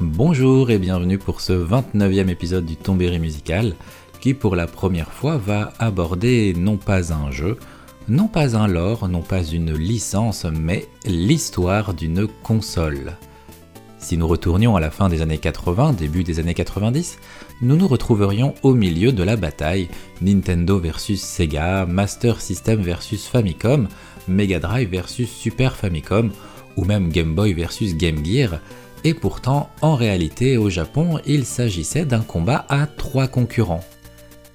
Bonjour et bienvenue pour ce 29e épisode du Tombéry musical qui pour la première fois va aborder non pas un jeu, non pas un lore, non pas une licence, mais l'histoire d'une console. Si nous retournions à la fin des années 80, début des années 90, nous nous retrouverions au milieu de la bataille Nintendo versus Sega, Master System versus Famicom, Mega Drive versus Super Famicom, ou même Game Boy versus Game Gear, et pourtant, en réalité, au Japon, il s'agissait d'un combat à trois concurrents.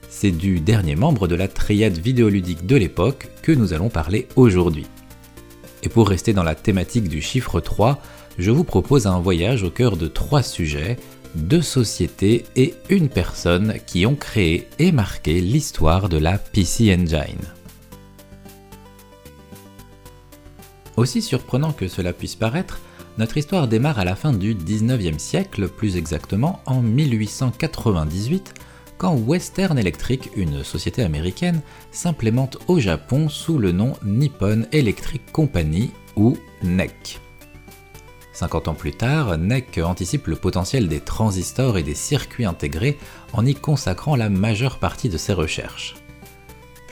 C'est du dernier membre de la triade vidéoludique de l'époque que nous allons parler aujourd'hui. Et pour rester dans la thématique du chiffre 3, je vous propose un voyage au cœur de trois sujets, deux sociétés et une personne qui ont créé et marqué l'histoire de la PC Engine. Aussi surprenant que cela puisse paraître, notre histoire démarre à la fin du 19e siècle, plus exactement en 1898, quand Western Electric, une société américaine, s'implémente au Japon sous le nom Nippon Electric Company ou NEC. 50 ans plus tard, NEC anticipe le potentiel des transistors et des circuits intégrés en y consacrant la majeure partie de ses recherches.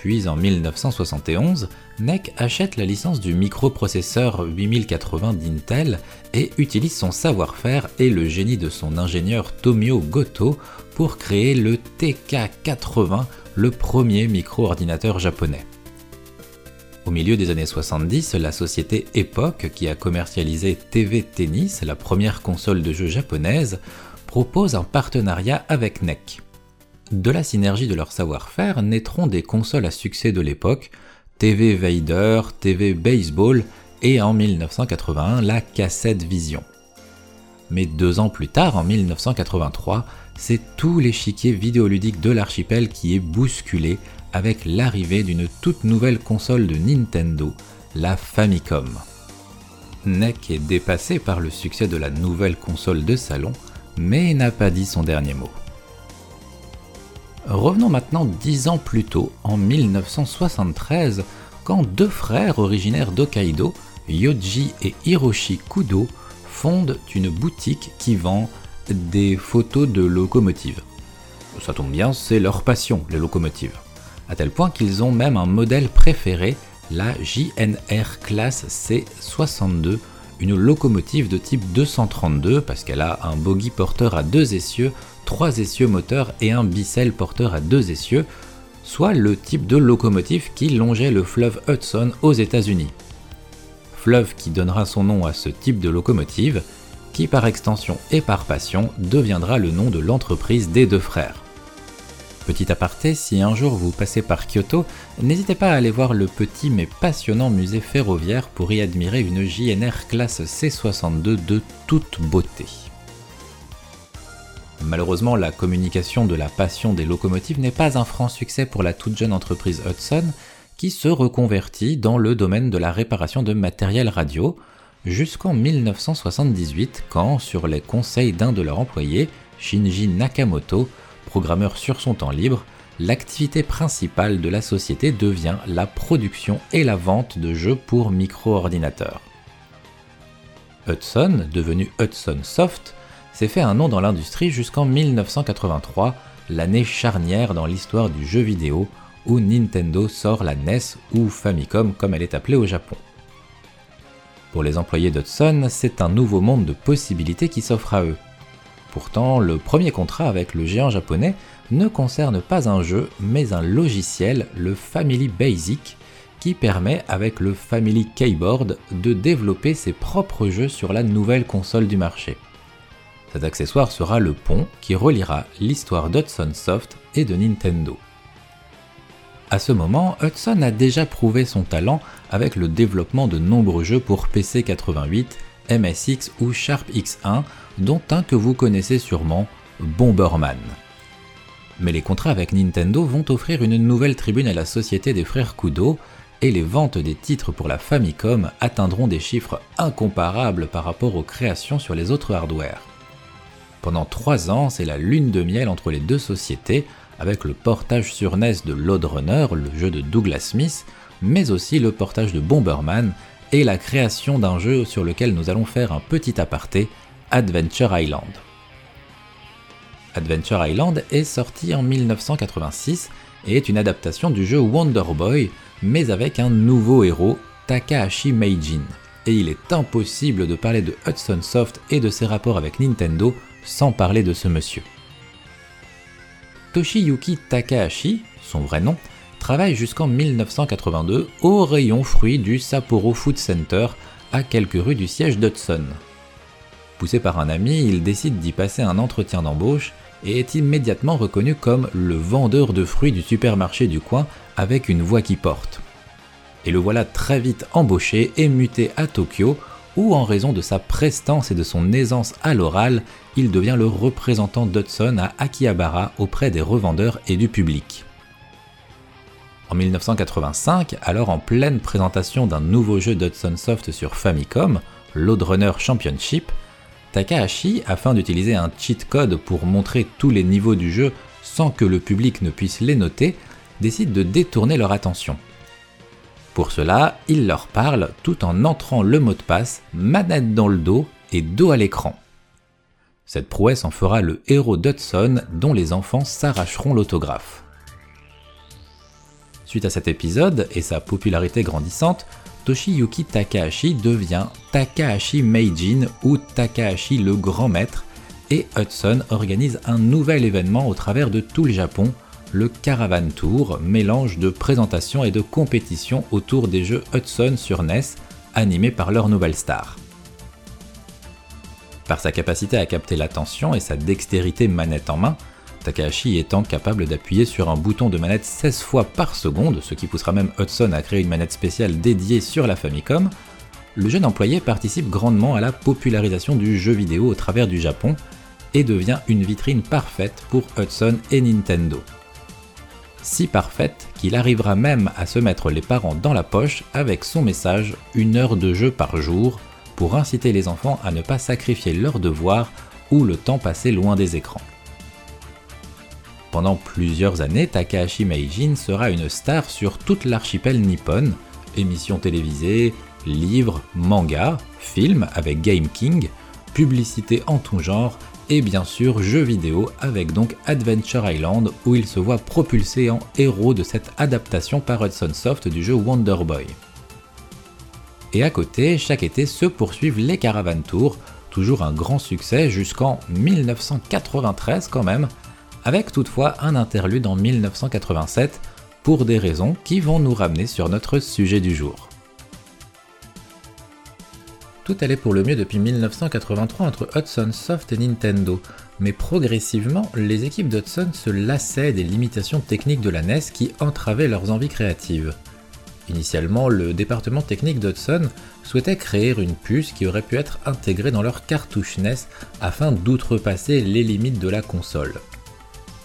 Puis en 1971, NEC achète la licence du microprocesseur 8080 d'Intel et utilise son savoir-faire et le génie de son ingénieur Tomio Goto pour créer le TK80, le premier micro-ordinateur japonais. Au milieu des années 70, la société Epoch, qui a commercialisé TV Tennis, la première console de jeu japonaise, propose un partenariat avec NEC. De la synergie de leur savoir-faire naîtront des consoles à succès de l'époque, TV Vader, TV Baseball et en 1981 la cassette Vision. Mais deux ans plus tard, en 1983, c'est tout l'échiquier vidéoludique de l'archipel qui est bousculé avec l'arrivée d'une toute nouvelle console de Nintendo, la Famicom. NEC est dépassé par le succès de la nouvelle console de salon, mais n'a pas dit son dernier mot. Revenons maintenant dix ans plus tôt, en 1973, quand deux frères originaires d'Hokkaido, Yoji et Hiroshi Kudo, fondent une boutique qui vend des photos de locomotives. Ça tombe bien, c'est leur passion, les locomotives. À tel point qu'ils ont même un modèle préféré, la JNR Class C62, une locomotive de type 232 parce qu'elle a un bogie porteur à deux essieux trois essieux moteurs et un bicelle porteur à deux essieux, soit le type de locomotive qui longeait le fleuve Hudson aux États-Unis. Fleuve qui donnera son nom à ce type de locomotive, qui par extension et par passion deviendra le nom de l'entreprise des deux frères. Petit aparté, si un jour vous passez par Kyoto, n'hésitez pas à aller voir le petit mais passionnant musée ferroviaire pour y admirer une JNR classe C62 de toute beauté. Malheureusement, la communication de la passion des locomotives n'est pas un franc succès pour la toute jeune entreprise Hudson, qui se reconvertit dans le domaine de la réparation de matériel radio, jusqu'en 1978 quand, sur les conseils d'un de leurs employés, Shinji Nakamoto, programmeur sur son temps libre, l'activité principale de la société devient la production et la vente de jeux pour micro-ordinateurs. Hudson, devenu Hudson Soft, s'est fait un nom dans l'industrie jusqu'en 1983, l'année charnière dans l'histoire du jeu vidéo où Nintendo sort la NES ou Famicom comme elle est appelée au Japon. Pour les employés d'Hudson, c'est un nouveau monde de possibilités qui s'offre à eux. Pourtant, le premier contrat avec le géant japonais ne concerne pas un jeu, mais un logiciel, le Family Basic, qui permet avec le Family Keyboard de développer ses propres jeux sur la nouvelle console du marché. Cet accessoire sera le pont qui reliera l'histoire d'Hudson Soft et de Nintendo. À ce moment, Hudson a déjà prouvé son talent avec le développement de nombreux jeux pour PC 88, MSX ou Sharp X1, dont un que vous connaissez sûrement, Bomberman. Mais les contrats avec Nintendo vont offrir une nouvelle tribune à la société des frères Kudo, et les ventes des titres pour la Famicom atteindront des chiffres incomparables par rapport aux créations sur les autres hardware. Pendant trois ans, c'est la lune de miel entre les deux sociétés, avec le portage sur NES de Load Runner, le jeu de Douglas Smith, mais aussi le portage de Bomberman et la création d'un jeu sur lequel nous allons faire un petit aparté, Adventure Island. Adventure Island est sorti en 1986 et est une adaptation du jeu Wonder Boy, mais avec un nouveau héros, Takahashi Meijin. Et il est impossible de parler de Hudson Soft et de ses rapports avec Nintendo sans parler de ce monsieur. Toshiyuki Takahashi, son vrai nom, travaille jusqu'en 1982 au rayon fruits du Sapporo Food Center à quelques rues du siège d'Hudson. Poussé par un ami, il décide d'y passer un entretien d'embauche et est immédiatement reconnu comme le vendeur de fruits du supermarché du coin avec une voix qui porte. Et le voilà très vite embauché et muté à Tokyo, où en raison de sa prestance et de son aisance à l'oral, il devient le représentant d'Hudson à Akihabara auprès des revendeurs et du public. En 1985, alors en pleine présentation d'un nouveau jeu d'Hudson Soft sur Famicom, Runner Championship, Takahashi, afin d'utiliser un cheat code pour montrer tous les niveaux du jeu sans que le public ne puisse les noter, décide de détourner leur attention. Pour cela, il leur parle tout en entrant le mot de passe, manette dans le dos et dos à l'écran. Cette prouesse en fera le héros d'Hudson dont les enfants s'arracheront l'autographe. Suite à cet épisode et sa popularité grandissante, Toshiyuki Takahashi devient Takahashi Meijin ou Takahashi le Grand Maître et Hudson organise un nouvel événement au travers de tout le Japon, le Caravan Tour, mélange de présentation et de compétition autour des jeux Hudson sur NES, animés par leur nouvelle star. Par sa capacité à capter l'attention et sa dextérité manette en main, Takahashi étant capable d'appuyer sur un bouton de manette 16 fois par seconde, ce qui poussera même Hudson à créer une manette spéciale dédiée sur la Famicom, le jeune employé participe grandement à la popularisation du jeu vidéo au travers du Japon et devient une vitrine parfaite pour Hudson et Nintendo. Si parfaite qu'il arrivera même à se mettre les parents dans la poche avec son message une heure de jeu par jour pour inciter les enfants à ne pas sacrifier leurs devoirs ou le temps passé loin des écrans. Pendant plusieurs années, Takahashi Meijin sera une star sur toute l'archipel nippon, émissions télévisées, livres, mangas, films avec Game King, publicités en tout genre et bien sûr jeux vidéo avec donc Adventure Island où il se voit propulsé en héros de cette adaptation par Hudson Soft du jeu Wonder Boy. Et à côté, chaque été se poursuivent les Caravan Tours, toujours un grand succès jusqu'en 1993 quand même, avec toutefois un interlude en 1987 pour des raisons qui vont nous ramener sur notre sujet du jour. Tout allait pour le mieux depuis 1983 entre Hudson Soft et Nintendo, mais progressivement, les équipes d'Hudson se lassaient des limitations techniques de la NES qui entravaient leurs envies créatives. Initialement, le département technique d'Hudson souhaitait créer une puce qui aurait pu être intégrée dans leur cartouche NES afin d'outrepasser les limites de la console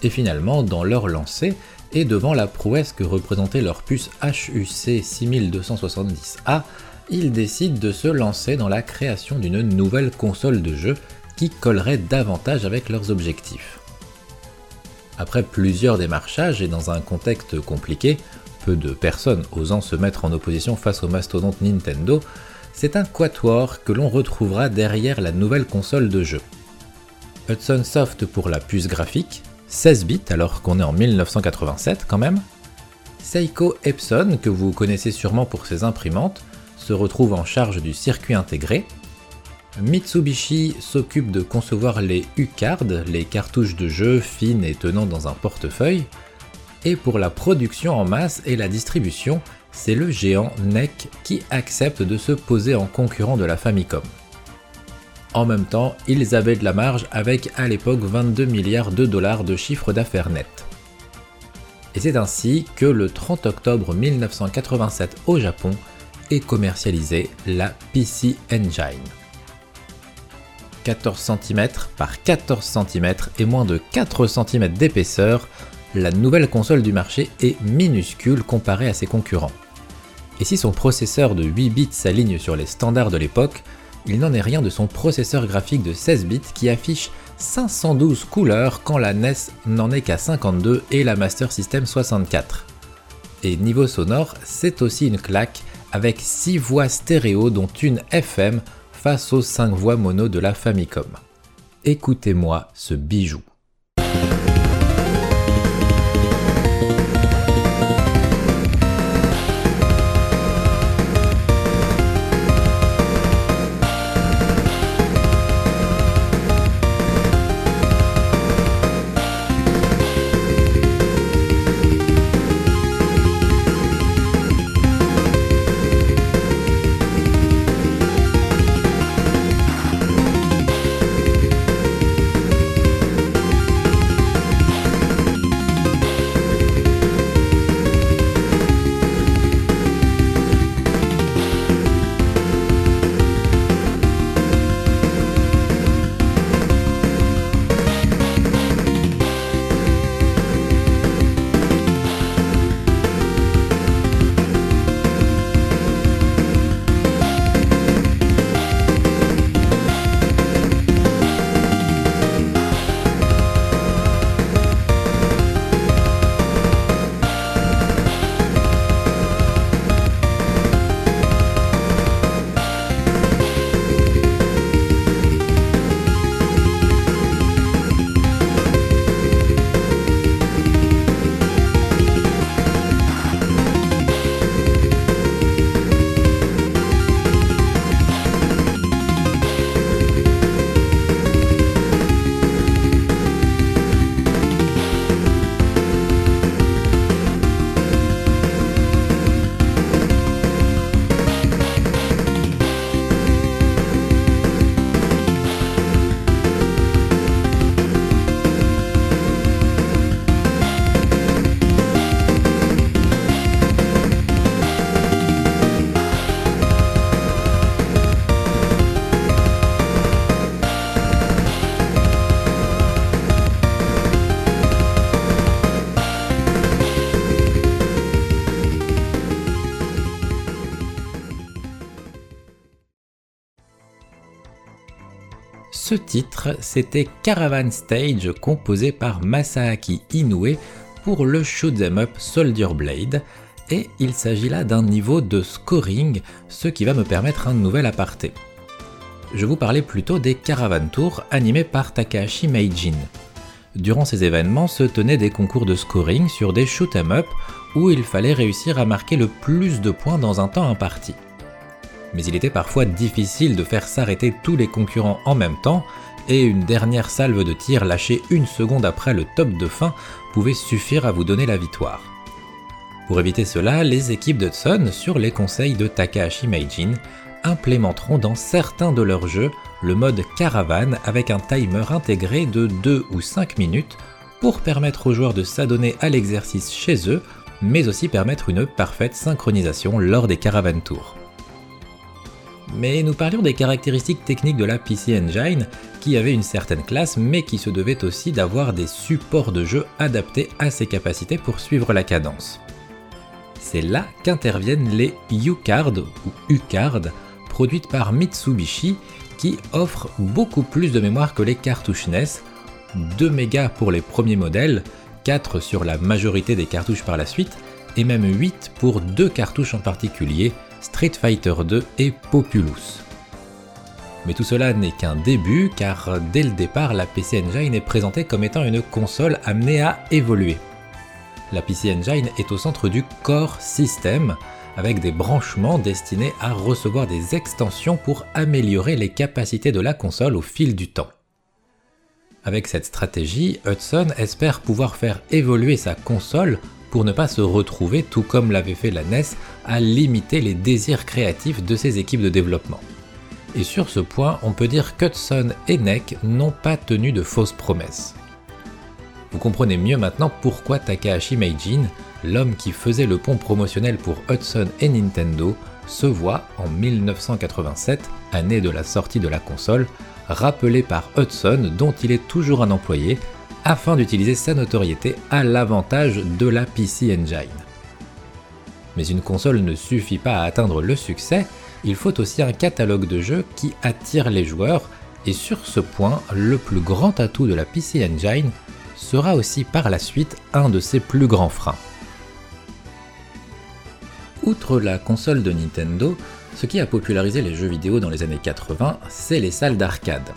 et finalement dans leur lancée et devant la prouesse que représentait leur puce HUC 6270A, ils décident de se lancer dans la création d'une nouvelle console de jeu qui collerait davantage avec leurs objectifs. Après plusieurs démarchages et dans un contexte compliqué, peu de personnes osant se mettre en opposition face au mastodonte Nintendo, c'est un quatuor que l'on retrouvera derrière la nouvelle console de jeu. Hudson Soft pour la puce graphique, 16 bits alors qu'on est en 1987 quand même. Seiko Epson, que vous connaissez sûrement pour ses imprimantes, se retrouve en charge du circuit intégré. Mitsubishi s'occupe de concevoir les U-Cards, les cartouches de jeu fines et tenant dans un portefeuille. Et pour la production en masse et la distribution, c'est le géant NEC qui accepte de se poser en concurrent de la Famicom. En même temps, ils avaient de la marge avec à l'époque 22 milliards de dollars de chiffre d'affaires net. Et c'est ainsi que le 30 octobre 1987 au Japon commercialisée la PC Engine. 14 cm par 14 cm et moins de 4 cm d'épaisseur, la nouvelle console du marché est minuscule comparée à ses concurrents. Et si son processeur de 8 bits s'aligne sur les standards de l'époque, il n'en est rien de son processeur graphique de 16 bits qui affiche 512 couleurs quand la NES n'en est qu'à 52 et la Master System 64. Et niveau sonore, c'est aussi une claque avec 6 voix stéréo dont une FM face aux 5 voix mono de la Famicom. Écoutez-moi ce bijou. Ce titre, c'était Caravan Stage composé par Masaaki Inoue pour le shoot'em up Soldier Blade, et il s'agit là d'un niveau de scoring, ce qui va me permettre un nouvel aparté. Je vous parlais plutôt des Caravan Tours animés par Takahashi Meijin. Durant ces événements se tenaient des concours de scoring sur des shoot'em up où il fallait réussir à marquer le plus de points dans un temps imparti mais il était parfois difficile de faire s'arrêter tous les concurrents en même temps, et une dernière salve de tir lâchée une seconde après le top de fin pouvait suffire à vous donner la victoire. Pour éviter cela, les équipes d'Hudson, sur les conseils de Takahashi Meijin, implémenteront dans certains de leurs jeux le mode caravane avec un timer intégré de 2 ou 5 minutes pour permettre aux joueurs de s'adonner à l'exercice chez eux, mais aussi permettre une parfaite synchronisation lors des caravane tours. Mais nous parlions des caractéristiques techniques de la PC Engine, qui avait une certaine classe, mais qui se devait aussi d'avoir des supports de jeu adaptés à ses capacités pour suivre la cadence. C'est là qu'interviennent les U-Card ou U-Card, produites par Mitsubishi, qui offrent beaucoup plus de mémoire que les cartouches NES, 2 mégas pour les premiers modèles, 4 sur la majorité des cartouches par la suite, et même 8 pour deux cartouches en particulier, Street Fighter 2 et Populous. Mais tout cela n'est qu'un début car dès le départ la PC Engine est présentée comme étant une console amenée à évoluer. La PC Engine est au centre du Core System avec des branchements destinés à recevoir des extensions pour améliorer les capacités de la console au fil du temps. Avec cette stratégie, Hudson espère pouvoir faire évoluer sa console pour ne pas se retrouver, tout comme l'avait fait la NES, à limiter les désirs créatifs de ses équipes de développement. Et sur ce point, on peut dire qu'Hudson et NEC n'ont pas tenu de fausses promesses. Vous comprenez mieux maintenant pourquoi Takahashi Meijin, l'homme qui faisait le pont promotionnel pour Hudson et Nintendo, se voit en 1987, année de la sortie de la console, rappelé par Hudson dont il est toujours un employé, afin d'utiliser sa notoriété à l'avantage de la PC Engine. Mais une console ne suffit pas à atteindre le succès, il faut aussi un catalogue de jeux qui attire les joueurs, et sur ce point, le plus grand atout de la PC Engine sera aussi par la suite un de ses plus grands freins. Outre la console de Nintendo, Ce qui a popularisé les jeux vidéo dans les années 80, c'est les salles d'arcade.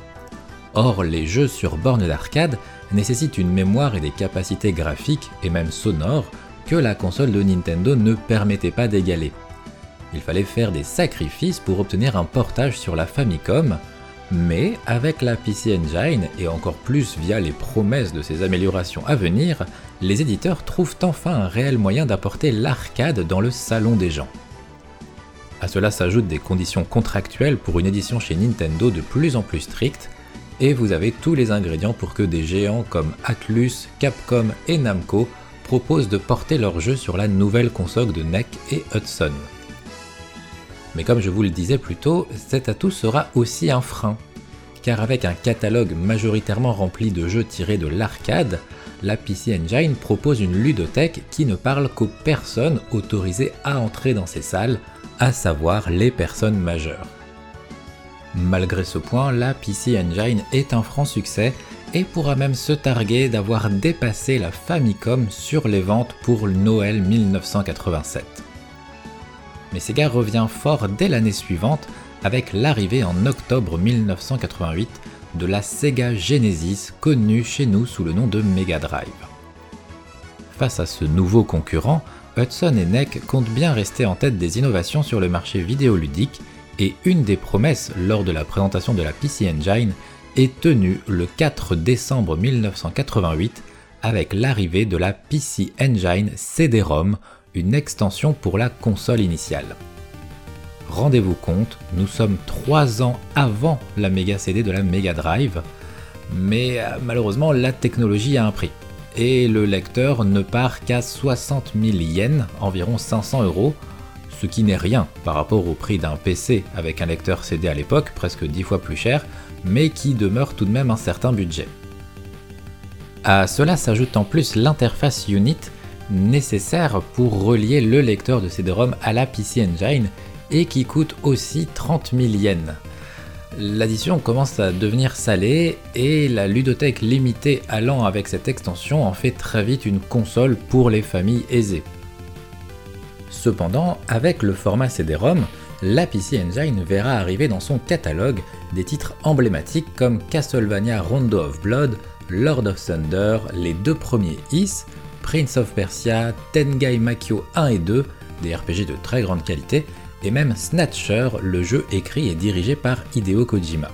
Or, les jeux sur borne d'arcade nécessitent une mémoire et des capacités graphiques et même sonores que la console de Nintendo ne permettait pas d'égaler. Il fallait faire des sacrifices pour obtenir un portage sur la Famicom, mais avec la PC Engine et encore plus via les promesses de ces améliorations à venir, les éditeurs trouvent enfin un réel moyen d'apporter l'arcade dans le salon des gens. À cela s'ajoutent des conditions contractuelles pour une édition chez Nintendo de plus en plus strictes, et vous avez tous les ingrédients pour que des géants comme Atlus, Capcom et Namco proposent de porter leurs jeux sur la nouvelle console de NEC et Hudson. Mais comme je vous le disais plus tôt, cet atout sera aussi un frein. Car avec un catalogue majoritairement rempli de jeux tirés de l'arcade, la PC Engine propose une ludothèque qui ne parle qu'aux personnes autorisées à entrer dans ces salles, à savoir les personnes majeures. Malgré ce point, la PC Engine est un franc succès et pourra même se targuer d'avoir dépassé la Famicom sur les ventes pour Noël 1987. Mais Sega revient fort dès l'année suivante avec l'arrivée en octobre 1988 de la Sega Genesis connue chez nous sous le nom de Mega Drive. Face à ce nouveau concurrent, Hudson et NEC comptent bien rester en tête des innovations sur le marché vidéoludique et une des promesses lors de la présentation de la PC Engine est tenue le 4 décembre 1988 avec l'arrivée de la PC Engine CD-ROM, une extension pour la console initiale. Rendez-vous compte, nous sommes 3 ans avant la Mega CD de la Mega Drive, mais euh, malheureusement la technologie a un prix. Et le lecteur ne part qu'à 60 000 yens, environ 500 euros, ce qui n'est rien par rapport au prix d'un PC avec un lecteur CD à l'époque, presque 10 fois plus cher, mais qui demeure tout de même un certain budget. À cela s'ajoute en plus l'interface Unit nécessaire pour relier le lecteur de CD-ROM à la PC Engine et qui coûte aussi 30 000 yens. L'addition commence à devenir salée et la ludothèque limitée allant avec cette extension en fait très vite une console pour les familles aisées. Cependant, avec le format CD-ROM, la PC Engine verra arriver dans son catalogue des titres emblématiques comme Castlevania Rondo of Blood, Lord of Thunder, les deux premiers Is, Prince of Persia, Tengai Makio 1 et 2, des RPG de très grande qualité, et même Snatcher, le jeu écrit et dirigé par Hideo Kojima.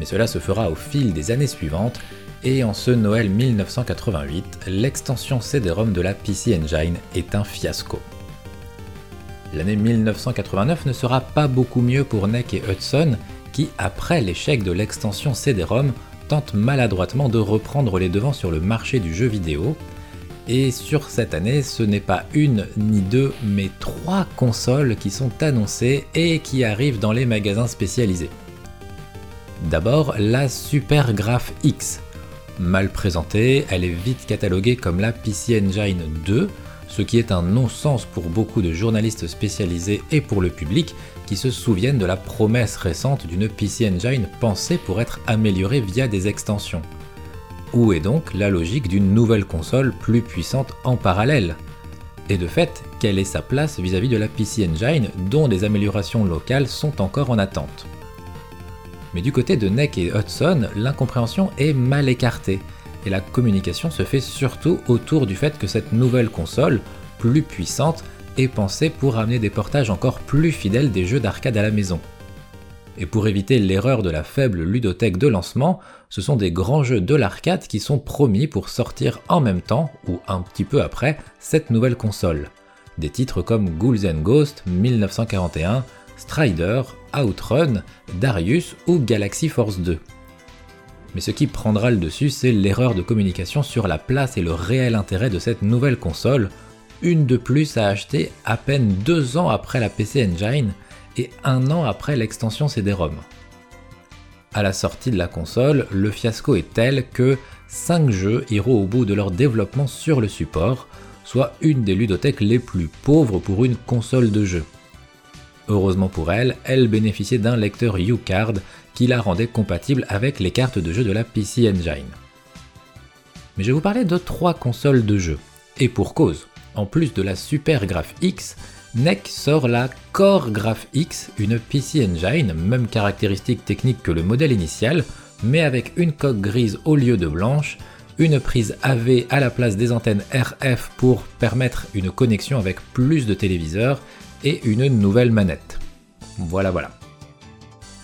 Mais cela se fera au fil des années suivantes, et en ce Noël 1988, l'extension CD-ROM de la PC Engine est un fiasco. L'année 1989 ne sera pas beaucoup mieux pour NEC et Hudson, qui, après l'échec de l'extension CD-ROM, tentent maladroitement de reprendre les devants sur le marché du jeu vidéo. Et sur cette année, ce n'est pas une ni deux, mais trois consoles qui sont annoncées et qui arrivent dans les magasins spécialisés. D'abord, la Super Graph X. Mal présentée, elle est vite cataloguée comme la PC Engine 2, ce qui est un non-sens pour beaucoup de journalistes spécialisés et pour le public qui se souviennent de la promesse récente d'une PC Engine pensée pour être améliorée via des extensions. Où est donc la logique d'une nouvelle console plus puissante en parallèle? Et de fait, quelle est sa place vis-à-vis de la PC Engine dont des améliorations locales sont encore en attente? Mais du côté de NEC et Hudson, l'incompréhension est mal écartée et la communication se fait surtout autour du fait que cette nouvelle console, plus puissante, est pensée pour amener des portages encore plus fidèles des jeux d'arcade à la maison. Et pour éviter l'erreur de la faible ludothèque de lancement, ce sont des grands jeux de l'arcade qui sont promis pour sortir en même temps, ou un petit peu après, cette nouvelle console. Des titres comme Ghouls and Ghosts 1941, Strider, Outrun, Darius ou Galaxy Force 2 mais ce qui prendra le dessus, c'est l'erreur de communication sur la place et le réel intérêt de cette nouvelle console, une de plus à acheter à peine deux ans après la PC Engine et un an après l'extension CD-ROM. À la sortie de la console, le fiasco est tel que 5 jeux iront au bout de leur développement sur le support, soit une des ludothèques les plus pauvres pour une console de jeu. Heureusement pour elle, elle bénéficiait d'un lecteur U-Card qui la rendait compatible avec les cartes de jeu de la PC Engine. Mais je vous parler de trois consoles de jeu. Et pour cause, en plus de la Super Graph X, NEC sort la Core Graph X, une PC Engine, même caractéristique technique que le modèle initial, mais avec une coque grise au lieu de blanche, une prise AV à la place des antennes RF pour permettre une connexion avec plus de téléviseurs et une nouvelle manette. Voilà voilà.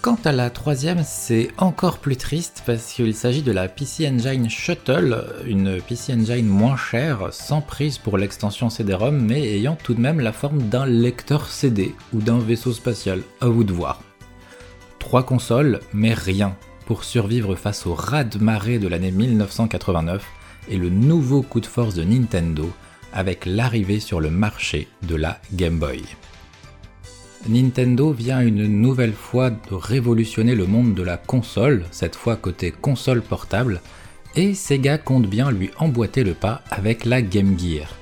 Quant à la troisième, c'est encore plus triste parce qu'il s'agit de la PC Engine Shuttle, une PC Engine moins chère, sans prise pour l'extension CD-ROM, mais ayant tout de même la forme d'un lecteur CD ou d'un vaisseau spatial, à vous de voir. Trois consoles, mais rien pour survivre face au raz-de-marée de l'année 1989 et le nouveau coup de force de Nintendo avec l'arrivée sur le marché de la Game Boy. Nintendo vient une nouvelle fois de révolutionner le monde de la console, cette fois côté console portable, et Sega compte bien lui emboîter le pas avec la Game Gear.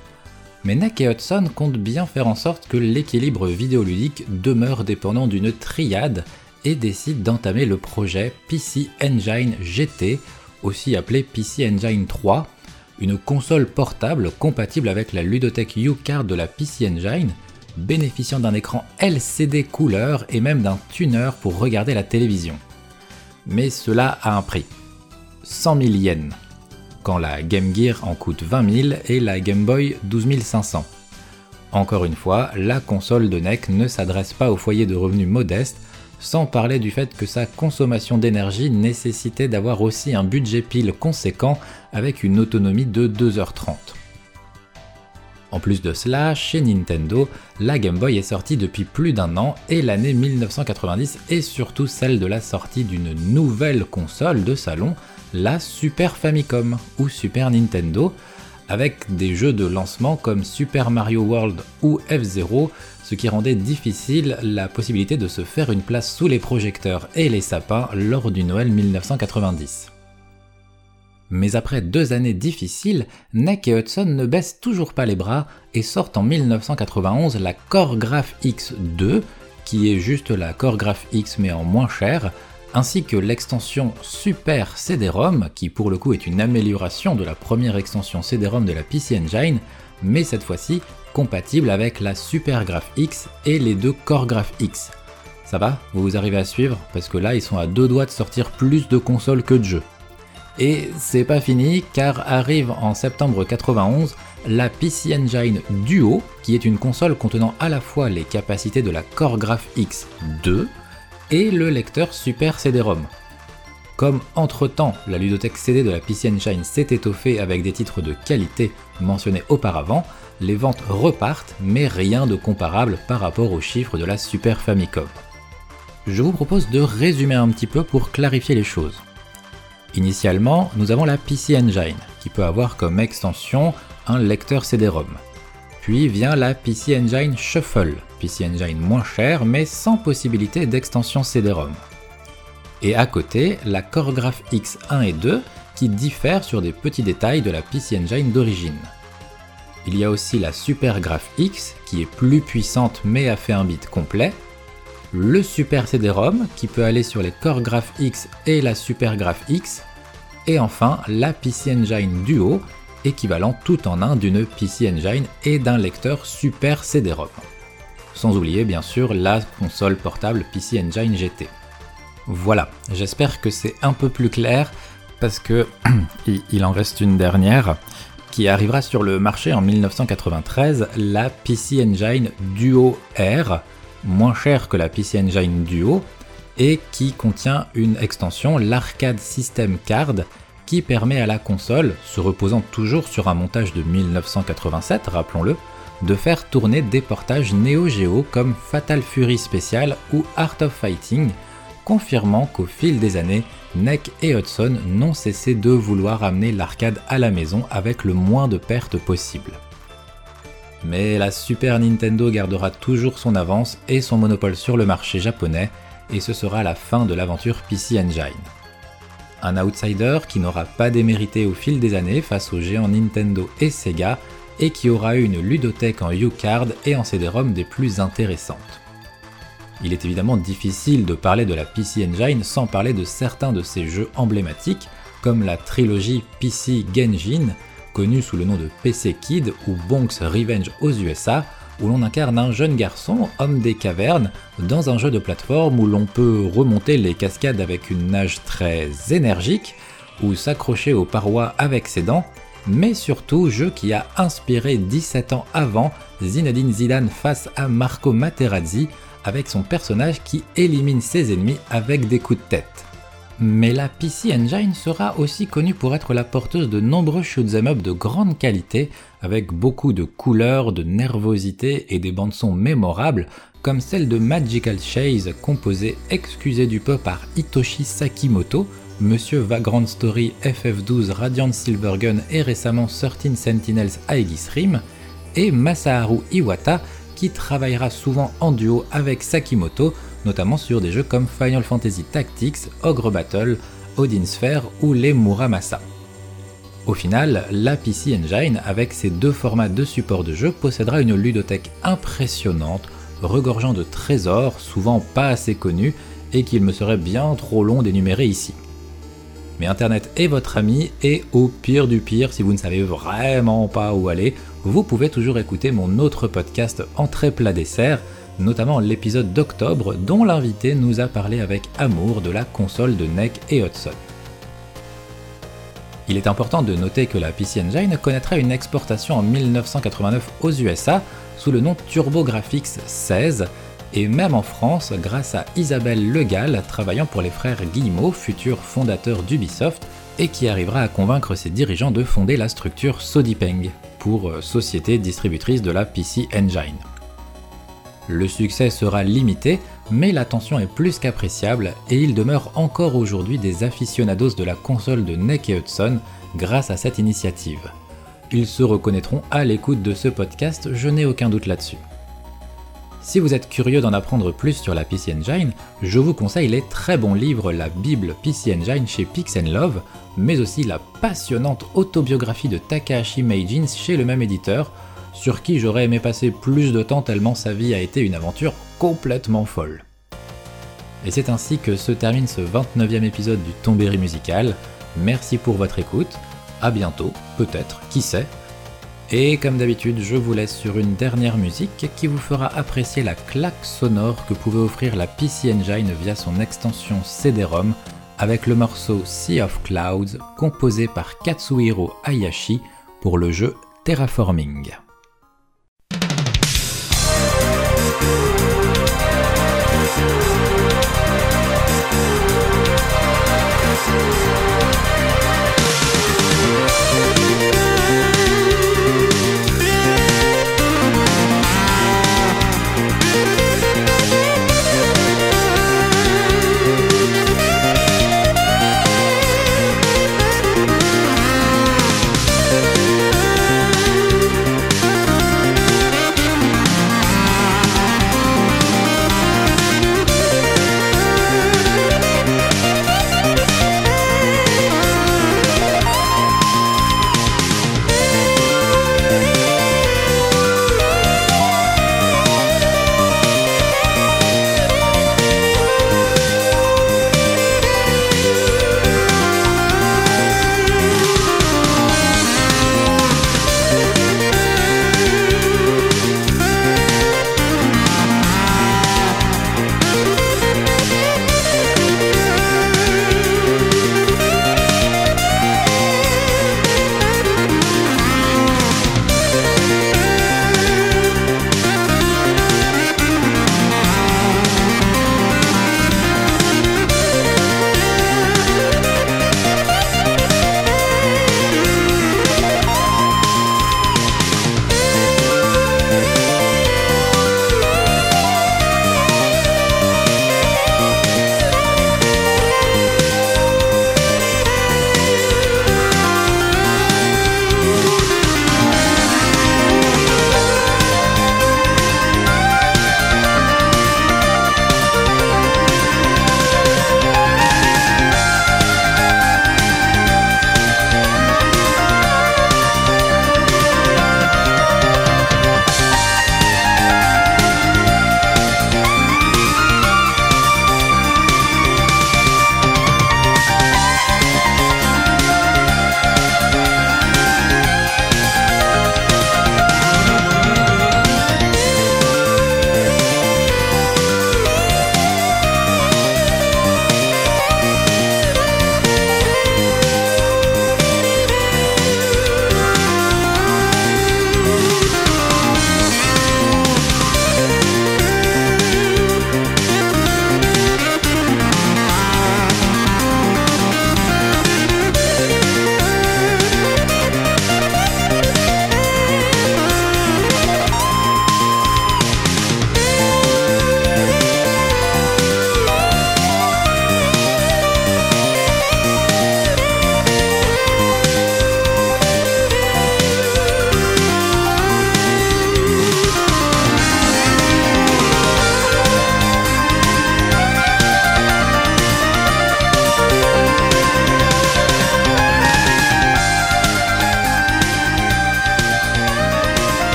Mais NEC et Hudson comptent bien faire en sorte que l'équilibre vidéoludique demeure dépendant d'une triade et décide d'entamer le projet PC Engine GT, aussi appelé PC Engine 3, une console portable compatible avec la ludothèque U-Card de la PC Engine, bénéficiant d'un écran LCD couleur et même d'un tuner pour regarder la télévision. Mais cela a un prix. 100 000 yens, quand la Game Gear en coûte 20 000 et la Game Boy 12 500. Encore une fois, la console de NEC ne s'adresse pas aux foyers de revenus modestes, sans parler du fait que sa consommation d'énergie nécessitait d'avoir aussi un budget pile conséquent avec une autonomie de 2h30. En plus de cela, chez Nintendo, la Game Boy est sortie depuis plus d'un an et l'année 1990 est surtout celle de la sortie d'une nouvelle console de salon, la Super Famicom ou Super Nintendo, avec des jeux de lancement comme Super Mario World ou F-Zero, ce qui rendait difficile la possibilité de se faire une place sous les projecteurs et les sapins lors du Noël 1990. Mais après deux années difficiles, NEC et Hudson ne baissent toujours pas les bras et sortent en 1991 la Core Graph X2, qui est juste la Core Graph X mais en moins cher, ainsi que l'extension Super CD-ROM, qui pour le coup est une amélioration de la première extension CD-ROM de la PC Engine, mais cette fois-ci compatible avec la Super Graph X et les deux Core Graph X. Ça va? Vous arrivez à suivre? Parce que là, ils sont à deux doigts de sortir plus de consoles que de jeux. Et c'est pas fini car arrive en septembre 91 la PC Engine Duo, qui est une console contenant à la fois les capacités de la Core Graph X 2 et le lecteur Super CD-ROM. Comme entre-temps la ludothèque CD de la PC Engine s'est étoffée avec des titres de qualité mentionnés auparavant, les ventes repartent mais rien de comparable par rapport aux chiffres de la Super Famicom. Je vous propose de résumer un petit peu pour clarifier les choses. Initialement, nous avons la PC Engine, qui peut avoir comme extension un lecteur CD-ROM. Puis vient la PC Engine Shuffle, PC Engine moins cher mais sans possibilité d'extension CD-ROM. Et à côté, la CoreGraph X1 et 2 qui diffèrent sur des petits détails de la PC Engine d'origine. Il y a aussi la SuperGraph X qui est plus puissante mais a fait un bit complet, le Super CD-ROM qui peut aller sur les Core Graph X et la Super Graph X, et enfin la PC Engine Duo, équivalent tout en un d'une PC Engine et d'un lecteur Super CD-ROM. Sans oublier bien sûr la console portable PC Engine GT. Voilà, j'espère que c'est un peu plus clair parce que il en reste une dernière qui arrivera sur le marché en 1993, la PC Engine Duo R moins cher que la PC Engine Duo, et qui contient une extension, l'Arcade System Card, qui permet à la console, se reposant toujours sur un montage de 1987, rappelons-le, de faire tourner des portages Neo Geo comme Fatal Fury Special ou Art of Fighting, confirmant qu'au fil des années, NEC et Hudson n'ont cessé de vouloir amener l'arcade à la maison avec le moins de pertes possible. Mais la Super Nintendo gardera toujours son avance et son monopole sur le marché japonais, et ce sera la fin de l'aventure PC Engine. Un outsider qui n'aura pas démérité au fil des années face aux géants Nintendo et Sega, et qui aura eu une ludothèque en U-Card et en CD-ROM des plus intéressantes. Il est évidemment difficile de parler de la PC Engine sans parler de certains de ses jeux emblématiques, comme la trilogie PC Genjin, connu sous le nom de PC Kid ou Bonk's Revenge aux USA, où l'on incarne un jeune garçon, homme des cavernes, dans un jeu de plateforme où l'on peut remonter les cascades avec une nage très énergique, ou s'accrocher aux parois avec ses dents, mais surtout jeu qui a inspiré 17 ans avant Zinedine Zidane face à Marco Materazzi avec son personnage qui élimine ses ennemis avec des coups de tête. Mais la PC Engine sera aussi connue pour être la porteuse de nombreux shoot'em up de grande qualité, avec beaucoup de couleurs, de nervosité et des bandes son mémorables, comme celle de Magical Chase, composée excusez du peu par Hitoshi Sakimoto, Monsieur Vagrant Story FF12 Radiant Silvergun et récemment 13 Sentinels Aegis Rim, et Masaharu Iwata, qui travaillera souvent en duo avec Sakimoto notamment sur des jeux comme Final Fantasy Tactics, Ogre Battle, Odin Sphere ou les Muramasa. Au final, la PC Engine, avec ses deux formats de support de jeu, possédera une ludothèque impressionnante, regorgeant de trésors, souvent pas assez connus, et qu'il me serait bien trop long d'énumérer ici. Mais Internet est votre ami, et au pire du pire, si vous ne savez vraiment pas où aller, vous pouvez toujours écouter mon autre podcast Entrée plat dessert, notamment l'épisode d'octobre dont l'invité nous a parlé avec amour de la console de NEC et Hudson. Il est important de noter que la PC Engine connaîtra une exportation en 1989 aux USA sous le nom TurboGrafx 16 et même en France grâce à Isabelle Legal travaillant pour les frères Guillemot, futurs fondateurs d'Ubisoft, et qui arrivera à convaincre ses dirigeants de fonder la structure Sodipeng pour euh, société distributrice de la PC Engine. Le succès sera limité, mais l'attention est plus qu'appréciable et il demeure encore aujourd'hui des aficionados de la console de NEC et Hudson grâce à cette initiative. Ils se reconnaîtront à l'écoute de ce podcast, je n'ai aucun doute là-dessus. Si vous êtes curieux d'en apprendre plus sur la PC Engine, je vous conseille les très bons livres La Bible PC Engine chez Pix Love, mais aussi la passionnante autobiographie de Takahashi Meijin chez le même éditeur, sur qui j'aurais aimé passer plus de temps tellement sa vie a été une aventure complètement folle. Et c'est ainsi que se termine ce 29e épisode du Tombéry musical. Merci pour votre écoute, à bientôt, peut-être, qui sait. Et comme d'habitude, je vous laisse sur une dernière musique qui vous fera apprécier la claque sonore que pouvait offrir la PC Engine via son extension CD-ROM avec le morceau Sea of Clouds composé par Katsuhiro Hayashi pour le jeu Terraforming.